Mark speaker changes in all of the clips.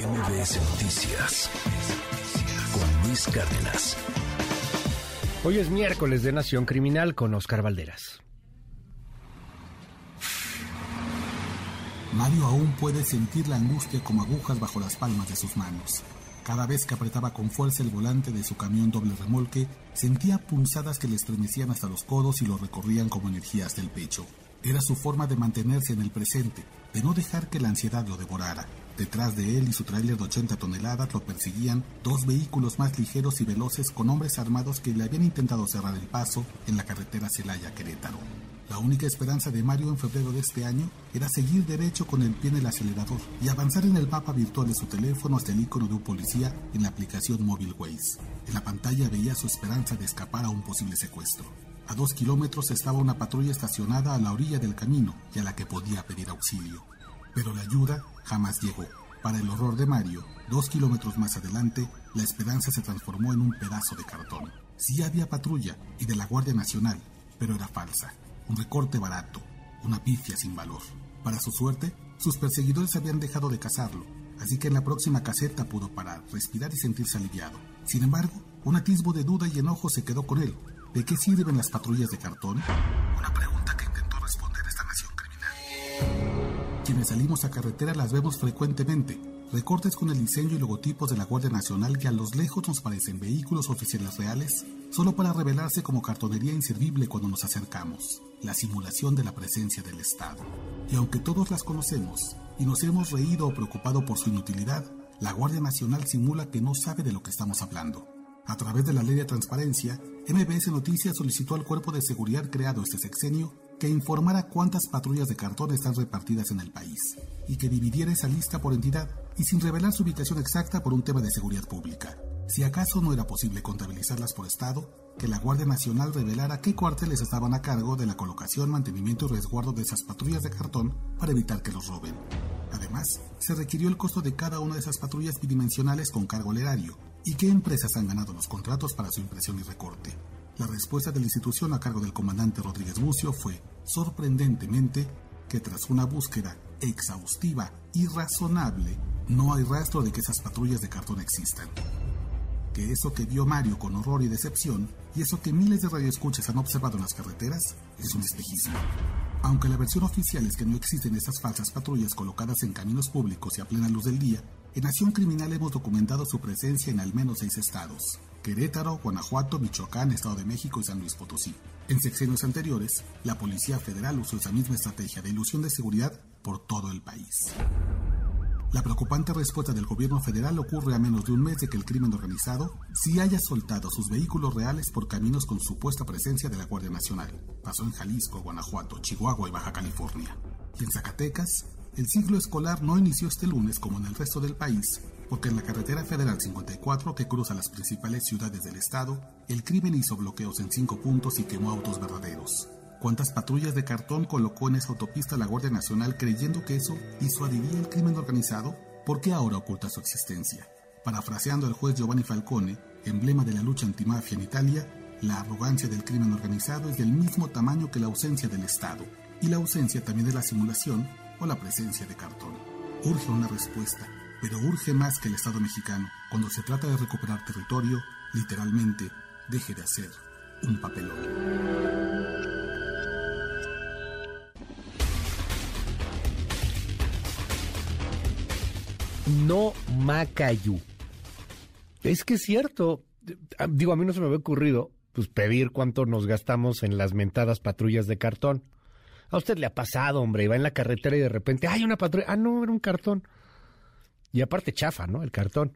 Speaker 1: MBS Noticias con Luis Cárdenas.
Speaker 2: Hoy es miércoles de Nación Criminal con Oscar Valderas.
Speaker 3: Mario aún puede sentir la angustia como agujas bajo las palmas de sus manos. Cada vez que apretaba con fuerza el volante de su camión doble remolque, sentía punzadas que le estremecían hasta los codos y lo recorrían como energías del pecho. Era su forma de mantenerse en el presente, de no dejar que la ansiedad lo devorara. Detrás de él y su tráiler de 80 toneladas lo perseguían dos vehículos más ligeros y veloces con hombres armados que le habían intentado cerrar el paso en la carretera Celaya-Querétaro. La única esperanza de Mario en febrero de este año era seguir derecho con el pie en el acelerador y avanzar en el mapa virtual de su teléfono hasta el icono de un policía en la aplicación Mobile Ways. En la pantalla veía su esperanza de escapar a un posible secuestro. A dos kilómetros estaba una patrulla estacionada a la orilla del camino y a la que podía pedir auxilio. Pero la ayuda jamás llegó. Para el horror de Mario, dos kilómetros más adelante, la esperanza se transformó en un pedazo de cartón. Sí había patrulla y de la Guardia Nacional, pero era falsa. Un recorte barato, una pifia sin valor. Para su suerte, sus perseguidores habían dejado de cazarlo, así que en la próxima caseta pudo parar, respirar y sentirse aliviado. Sin embargo, un atisbo de duda y enojo se quedó con él, ¿De qué sirven las patrullas de cartón? Una pregunta Quienes salimos a carretera las vemos frecuentemente. Recortes con el diseño y logotipos de la Guardia Nacional que a los lejos nos parecen vehículos oficiales reales, solo para revelarse como cartonería inservible cuando nos acercamos. La simulación de la presencia del Estado. Y aunque todos las conocemos y nos hemos reído o preocupado por su inutilidad, la Guardia Nacional simula que no sabe de lo que estamos hablando. A través de la ley de transparencia, MBS Noticias solicitó al cuerpo de seguridad creado este sexenio que informara cuántas patrullas de cartón están repartidas en el país y que dividiera esa lista por entidad y sin revelar su ubicación exacta por un tema de seguridad pública. Si acaso no era posible contabilizarlas por estado, que la Guardia Nacional revelara qué cuarteles estaban a cargo de la colocación, mantenimiento y resguardo de esas patrullas de cartón para evitar que los roben. Además, se requirió el costo de cada una de esas patrullas bidimensionales con cargo al erario, ¿Y qué empresas han ganado los contratos para su impresión y recorte? La respuesta de la institución a cargo del comandante Rodríguez Bucio fue, sorprendentemente, que tras una búsqueda exhaustiva y razonable, no hay rastro de que esas patrullas de cartón existan. Que eso que vio Mario con horror y decepción, y eso que miles de radioescuchas han observado en las carreteras, es un espejismo. Aunque la versión oficial es que no existen esas falsas patrullas colocadas en caminos públicos y a plena luz del día, en Nación Criminal hemos documentado su presencia en al menos seis estados: Querétaro, Guanajuato, Michoacán, Estado de México y San Luis Potosí. En sexenios anteriores, la Policía Federal usó esa misma estrategia de ilusión de seguridad por todo el país. La preocupante respuesta del gobierno federal ocurre a menos de un mes de que el crimen organizado sí haya soltado sus vehículos reales por caminos con supuesta presencia de la Guardia Nacional. Pasó en Jalisco, Guanajuato, Chihuahua y Baja California. Y en Zacatecas, el ciclo escolar no inició este lunes como en el resto del país, porque en la carretera federal 54 que cruza las principales ciudades del estado, el crimen hizo bloqueos en cinco puntos y quemó autos verdaderos. ¿Cuántas patrullas de cartón colocó en esa autopista la Guardia Nacional creyendo que eso disuadiría el crimen organizado? ¿Por qué ahora oculta su existencia? Parafraseando al juez Giovanni Falcone, emblema de la lucha antimafia en Italia, la arrogancia del crimen organizado es del mismo tamaño que la ausencia del Estado, y la ausencia también de la simulación o la presencia de cartón. Urge una respuesta, pero urge más que el Estado mexicano, cuando se trata de recuperar territorio, literalmente deje de hacer un papelón.
Speaker 2: No Macayu. Es que es cierto. Digo, a mí no se me había ocurrido pues pedir cuánto nos gastamos en las mentadas patrullas de cartón. A usted le ha pasado, hombre, y va en la carretera y de repente, ¡ay, una patrulla! Ah, no, era un cartón. Y aparte chafa, ¿no? El cartón.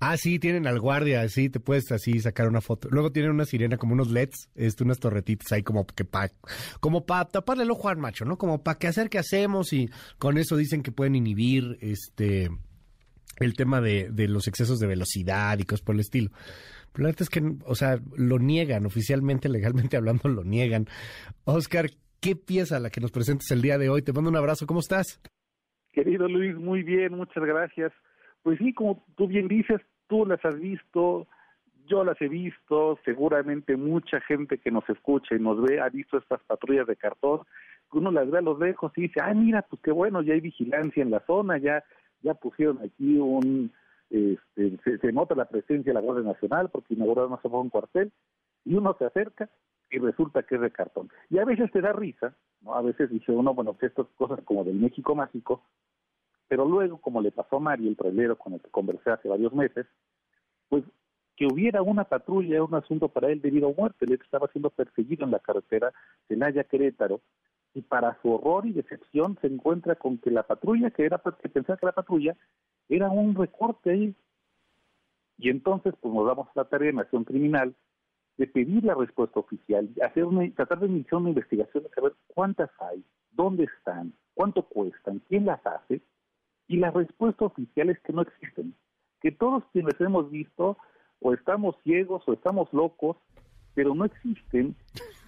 Speaker 2: Ah, sí, tienen al guardia, sí, te puedes así sacar una foto. Luego tienen una sirena como unos LEDs, este, unas torretitas ahí como que pa, como para taparle el ojo al macho, ¿no? Como para que hacer que hacemos y con eso dicen que pueden inhibir este el tema de, de los excesos de velocidad y cosas por el estilo. Pero la verdad es que, o sea, lo niegan, oficialmente, legalmente hablando, lo niegan. Oscar, qué pieza la que nos presentes el día de hoy. Te mando un abrazo, ¿cómo estás?
Speaker 4: Querido Luis, muy bien, muchas gracias. Pues sí, como tú bien dices, tú las has visto, yo las he visto, seguramente mucha gente que nos escucha y nos ve ha visto estas patrullas de cartón, uno las ve a los lejos y dice, ah, mira, pues qué bueno, ya hay vigilancia en la zona, ya ya pusieron aquí un, este, se, nota la presencia de la Guardia Nacional porque inauguraron hace un cuartel y uno se acerca y resulta que es de cartón. Y a veces te da risa, ¿no? A veces dice uno, bueno, pues estas cosas como del México mágico, pero luego, como le pasó a Mario, el trailero con el que conversé hace varios meses, pues que hubiera una patrulla era un asunto para él debido a muerte. Él estaba siendo perseguido en la carretera Celaya Querétaro y para su horror y decepción se encuentra con que la patrulla, que era que pensaba que la patrulla, era un recorte ahí. Y entonces, pues nos damos la tarea de acción criminal de pedir la respuesta oficial, hacer una, tratar de iniciar una investigación de saber cuántas hay, dónde están, cuánto cuestan, quién las hace, y la respuesta oficial es que no existen. Que todos quienes hemos visto, o estamos ciegos o estamos locos, pero no existen.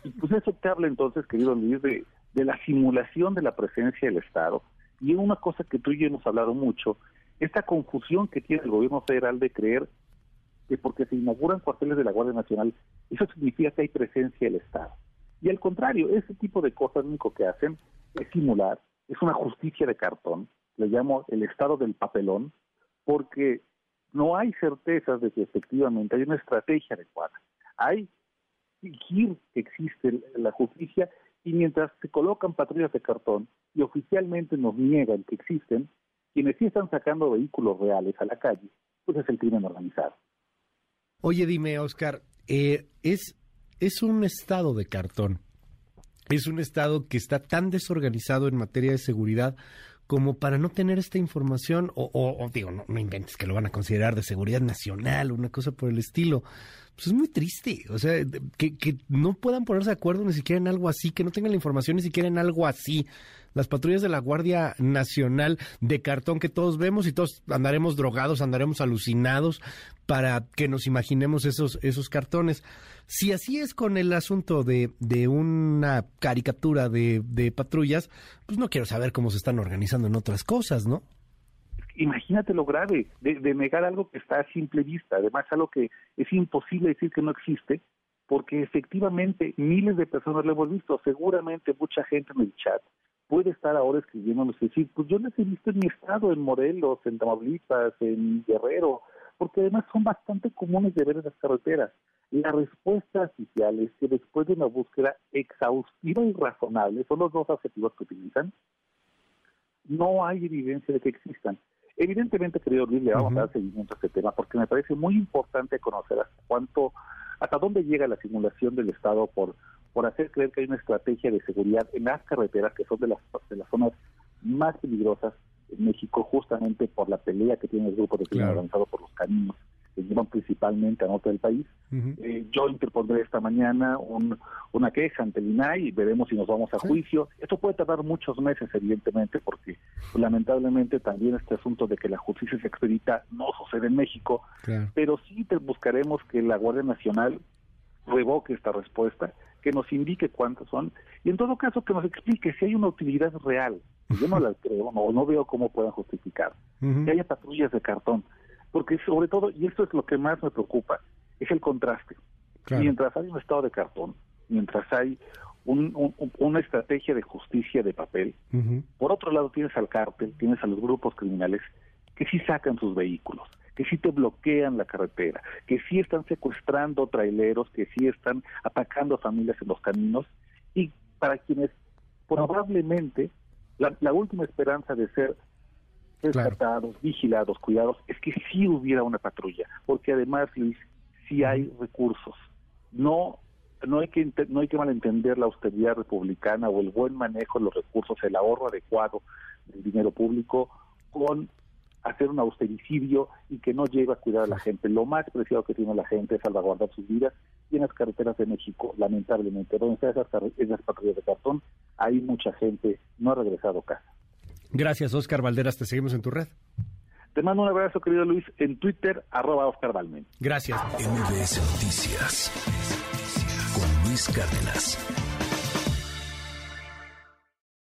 Speaker 4: Y pues eso te habla entonces, querido Luis, de, la simulación de la presencia del Estado. Y una cosa que tú y yo hemos hablado mucho, esta confusión que tiene el gobierno federal de creer que porque se inauguran cuarteles de la Guardia Nacional, eso significa que hay presencia del Estado. Y al contrario, ese tipo de cosas lo único que hacen es simular, es una justicia de cartón, le llamo el Estado del papelón, porque no hay certezas de que efectivamente hay una estrategia adecuada. Hay fingir que existe la justicia y mientras se colocan patrullas de cartón y oficialmente nos niegan que existen, quienes sí están sacando vehículos reales a la calle, pues es el crimen organizado.
Speaker 2: Oye, dime, Oscar, eh, es, es un estado de cartón. Es un estado que está tan desorganizado en materia de seguridad como para no tener esta información, o, digo, no, no, inventes que lo van a considerar de seguridad nacional, una cosa por el estilo. Pues es muy triste, o sea, que, que no puedan ponerse de acuerdo ni siquiera en algo así, que no tengan la información ni siquiera en algo así las patrullas de la Guardia Nacional de cartón que todos vemos y todos andaremos drogados, andaremos alucinados para que nos imaginemos esos, esos cartones. Si así es con el asunto de, de una caricatura de, de patrullas, pues no quiero saber cómo se están organizando en otras cosas, ¿no?
Speaker 4: imagínate lo grave de, de, negar algo que está a simple vista, además algo que es imposible decir que no existe, porque efectivamente miles de personas lo hemos visto, seguramente mucha gente en el chat puede estar ahora escribiéndonos y decir, pues yo les he visto en mi estado, en Morelos, en Tamaulipas, en Guerrero, porque además son bastante comunes de ver en las carreteras. La respuesta oficial es que después de una búsqueda exhaustiva y razonable, son los dos adjetivos que utilizan, no hay evidencia de que existan. Evidentemente, querido Luis, le vamos a dar seguimiento a este tema porque me parece muy importante conocer hasta cuánto, hasta dónde llega la simulación del Estado por por hacer creer que hay una estrategia de seguridad en las carreteras, que son de las, de las zonas más peligrosas en México, justamente por la pelea que tiene el grupo de crimen organizado por los caminos que llevan principalmente a norte del país. Eh, yo interpondré esta mañana una queja ante el INAI y veremos si nos vamos a juicio. Esto puede tardar muchos meses, evidentemente, porque lamentablemente también este asunto de que la justicia se expedita no sucede en México, pero sí te buscaremos que la Guardia Nacional revoque esta respuesta que nos indique cuántos son y en todo caso que nos explique si hay una utilidad real. Yo no la creo o no veo cómo puedan justificar que haya patrullas de cartón, porque sobre todo, y esto es lo que más me preocupa, es el contraste. Mientras hay un estado de cartón, mientras hay una estrategia de justicia de papel, por otro lado tienes al cártel, tienes a los grupos criminales que sí sacan sus vehículos, bloquean la carretera, que sí están secuestrando traileros, que sí están atacando a familias en los caminos y para quienes probablemente la, última esperanza de ser rescatados, vigilados, cuidados, es que sí hubiera una patrulla, porque además, Luis, sí hay recursos. No no hay que no hay que malentender la austeridad republicana o el buen manejo de los recursos, el ahorro adecuado del dinero público con hacer un austericidio y que no llegue a cuidar a la gente. Lo más preciado que tiene la gente es salvaguardar sus vidas y en las carreteras de México, lamentablemente, donde están esas, esas patrullas de cartón, hay mucha gente no ha regresado a casa.
Speaker 2: Gracias, Oscar Valderas. Te seguimos en tu red.
Speaker 4: Te mando un abrazo, querido Luis, en Twitter, arroba Oscar Valmen.
Speaker 2: Gracias.
Speaker 1: MBS Noticias con Luis Cárdenas.